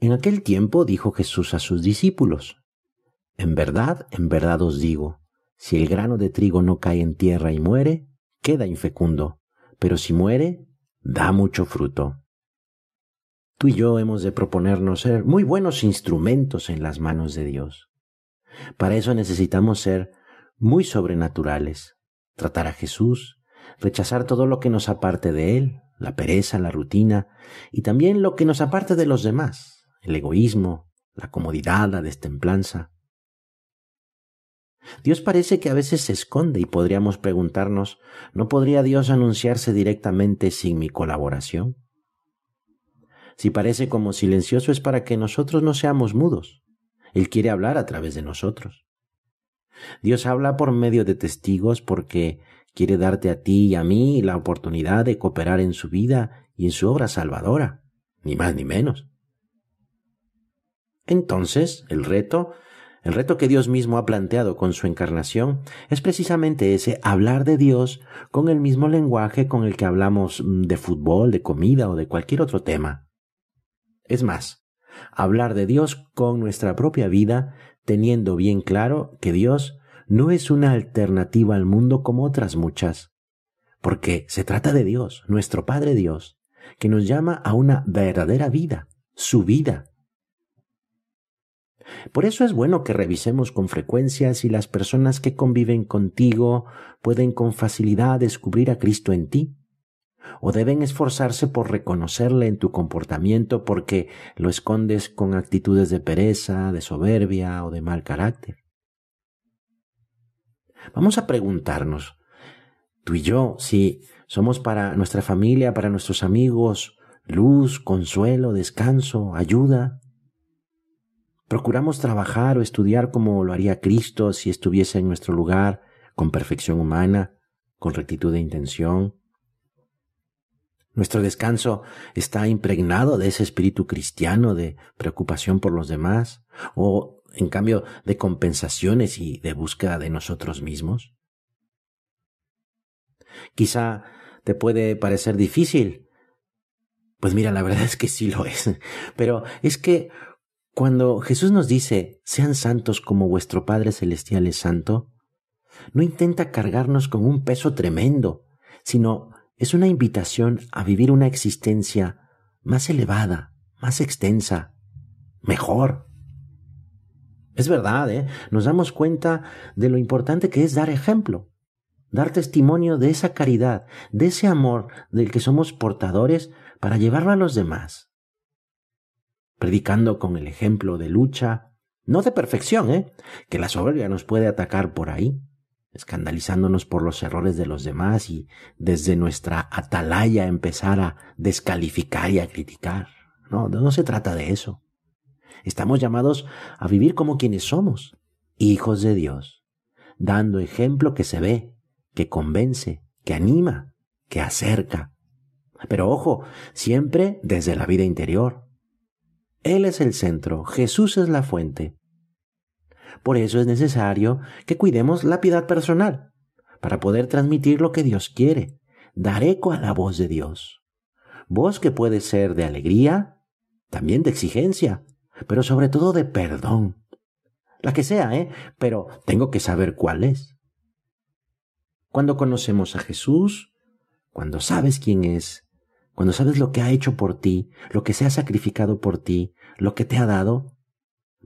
En aquel tiempo dijo Jesús a sus discípulos, En verdad, en verdad os digo, si el grano de trigo no cae en tierra y muere, queda infecundo, pero si muere, da mucho fruto. Tú y yo hemos de proponernos ser muy buenos instrumentos en las manos de Dios. Para eso necesitamos ser muy sobrenaturales, tratar a Jesús, rechazar todo lo que nos aparte de Él, la pereza, la rutina, y también lo que nos aparte de los demás, el egoísmo, la comodidad, la destemplanza. Dios parece que a veces se esconde y podríamos preguntarnos, ¿no podría Dios anunciarse directamente sin mi colaboración? Si parece como silencioso es para que nosotros no seamos mudos. Él quiere hablar a través de nosotros. Dios habla por medio de testigos porque quiere darte a ti y a mí la oportunidad de cooperar en su vida y en su obra salvadora, ni más ni menos. Entonces, el reto, el reto que Dios mismo ha planteado con su encarnación, es precisamente ese hablar de Dios con el mismo lenguaje con el que hablamos mm, de fútbol, de comida o de cualquier otro tema. Es más, hablar de Dios con nuestra propia vida, teniendo bien claro que Dios no es una alternativa al mundo como otras muchas, porque se trata de Dios, nuestro Padre Dios, que nos llama a una verdadera vida, su vida, por eso es bueno que revisemos con frecuencia si las personas que conviven contigo pueden con facilidad descubrir a Cristo en ti, o deben esforzarse por reconocerle en tu comportamiento porque lo escondes con actitudes de pereza, de soberbia o de mal carácter. Vamos a preguntarnos, tú y yo, si somos para nuestra familia, para nuestros amigos, luz, consuelo, descanso, ayuda, Procuramos trabajar o estudiar como lo haría Cristo si estuviese en nuestro lugar, con perfección humana, con rectitud de intención. Nuestro descanso está impregnado de ese espíritu cristiano de preocupación por los demás, o en cambio de compensaciones y de búsqueda de nosotros mismos. Quizá te puede parecer difícil. Pues mira, la verdad es que sí lo es. Pero es que cuando Jesús nos dice, sean santos como vuestro Padre Celestial es santo, no intenta cargarnos con un peso tremendo, sino es una invitación a vivir una existencia más elevada, más extensa, mejor. Es verdad, ¿eh? nos damos cuenta de lo importante que es dar ejemplo, dar testimonio de esa caridad, de ese amor del que somos portadores para llevarlo a los demás predicando con el ejemplo de lucha, no de perfección, ¿eh? que la soberbia nos puede atacar por ahí, escandalizándonos por los errores de los demás y desde nuestra atalaya empezar a descalificar y a criticar. No, no se trata de eso. Estamos llamados a vivir como quienes somos, hijos de Dios, dando ejemplo que se ve, que convence, que anima, que acerca. Pero ojo, siempre desde la vida interior, él es el centro, Jesús es la fuente. Por eso es necesario que cuidemos la piedad personal, para poder transmitir lo que Dios quiere, dar eco a la voz de Dios. Voz que puede ser de alegría, también de exigencia, pero sobre todo de perdón. La que sea, ¿eh? Pero tengo que saber cuál es. Cuando conocemos a Jesús, cuando sabes quién es, cuando sabes lo que ha hecho por ti, lo que se ha sacrificado por ti, lo que te ha dado,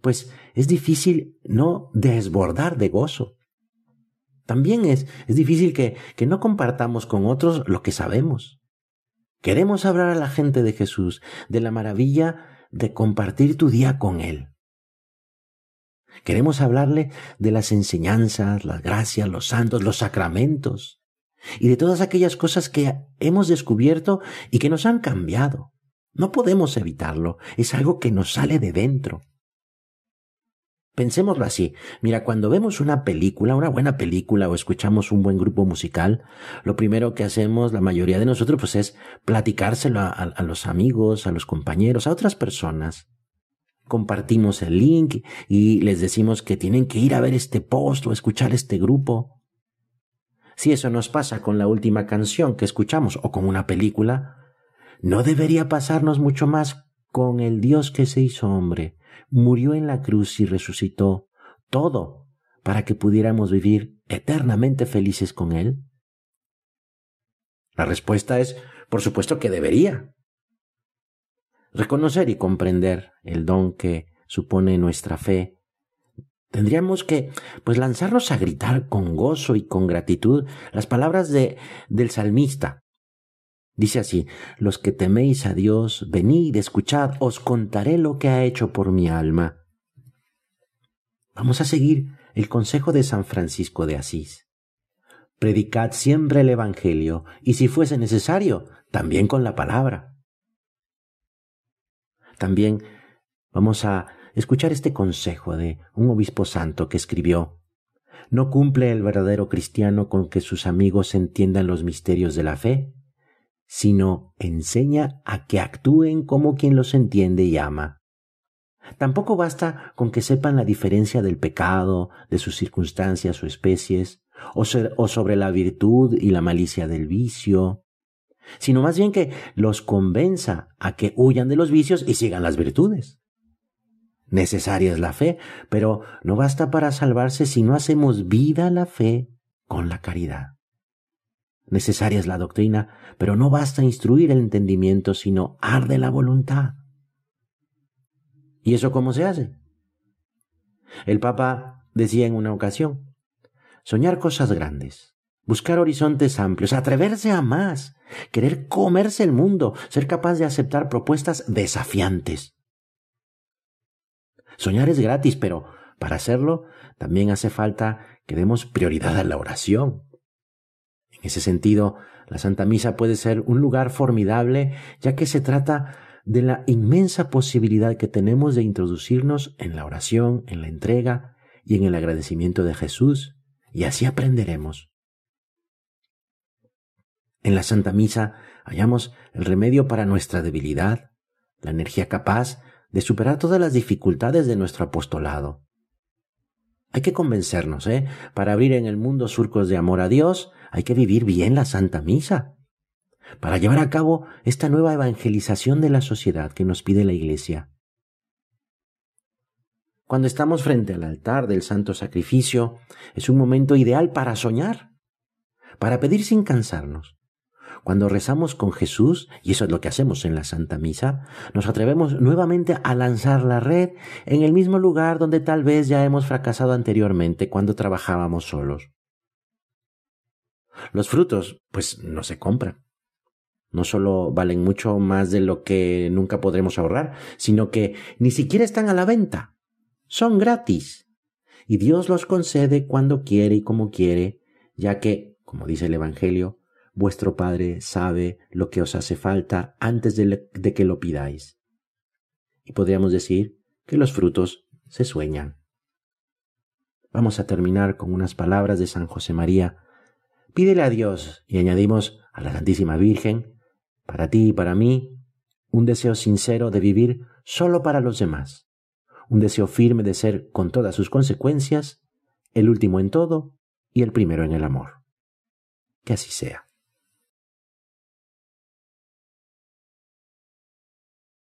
pues es difícil no desbordar de gozo. También es, es difícil que, que no compartamos con otros lo que sabemos. Queremos hablar a la gente de Jesús, de la maravilla de compartir tu día con Él. Queremos hablarle de las enseñanzas, las gracias, los santos, los sacramentos, y de todas aquellas cosas que hemos descubierto y que nos han cambiado. No podemos evitarlo, es algo que nos sale de dentro. Pensémoslo así. Mira, cuando vemos una película, una buena película o escuchamos un buen grupo musical, lo primero que hacemos la mayoría de nosotros pues es platicárselo a, a los amigos, a los compañeros, a otras personas. Compartimos el link y les decimos que tienen que ir a ver este post o escuchar este grupo. Si eso nos pasa con la última canción que escuchamos o con una película, ¿no debería pasarnos mucho más con el Dios que se hizo hombre, murió en la cruz y resucitó, todo para que pudiéramos vivir eternamente felices con Él? La respuesta es, por supuesto que debería. Reconocer y comprender el don que supone nuestra fe Tendríamos que, pues, lanzarnos a gritar con gozo y con gratitud las palabras de, del salmista. Dice así, los que teméis a Dios, venid, escuchad, os contaré lo que ha hecho por mi alma. Vamos a seguir el consejo de San Francisco de Asís. Predicad siempre el Evangelio, y si fuese necesario, también con la palabra. También vamos a escuchar este consejo de un obispo santo que escribió ¿No cumple el verdadero cristiano con que sus amigos entiendan los misterios de la fe? Sino enseña a que actúen como quien los entiende y ama. Tampoco basta con que sepan la diferencia del pecado, de sus circunstancias o especies, o, sobre la virtud y la malicia del vicio, sino más bien que los convenza a que huyan de los vicios y sigan las virtudes. Necesaria es la fe, pero no basta para salvarse si no hacemos vida la fe con la caridad. Necesaria es la doctrina, pero no basta instruir el entendimiento, sino arde la voluntad. ¿Y eso cómo se hace? El Papa decía en una ocasión, soñar cosas grandes, buscar horizontes amplios, atreverse a más, querer comerse el mundo, ser capaz de aceptar propuestas desafiantes. Soñar es gratis, pero para hacerlo también hace falta que demos prioridad a la oración. En ese sentido, la Santa Misa puede ser un lugar formidable, ya que se trata de la inmensa posibilidad que tenemos de introducirnos en la oración, en la entrega y en el agradecimiento de Jesús, y así aprenderemos. En la Santa Misa hallamos el remedio para nuestra debilidad, la energía capaz de superar todas las dificultades de nuestro apostolado. Hay que convencernos, ¿eh? Para abrir en el mundo surcos de amor a Dios, hay que vivir bien la Santa Misa. Para llevar a cabo esta nueva evangelización de la sociedad que nos pide la Iglesia. Cuando estamos frente al altar del Santo Sacrificio, es un momento ideal para soñar, para pedir sin cansarnos, cuando rezamos con Jesús, y eso es lo que hacemos en la Santa Misa, nos atrevemos nuevamente a lanzar la red en el mismo lugar donde tal vez ya hemos fracasado anteriormente cuando trabajábamos solos. Los frutos, pues, no se compran. No solo valen mucho más de lo que nunca podremos ahorrar, sino que ni siquiera están a la venta. Son gratis. Y Dios los concede cuando quiere y como quiere, ya que, como dice el Evangelio, vuestro Padre sabe lo que os hace falta antes de, que lo pidáis. Y podríamos decir que los frutos se sueñan. Vamos a terminar con unas palabras de San José María. Pídele a Dios y añadimos a la Santísima Virgen, para ti y para mí, un deseo sincero de vivir solo para los demás, un deseo firme de ser, con todas sus consecuencias, el último en todo y el primero en el amor. Que así sea.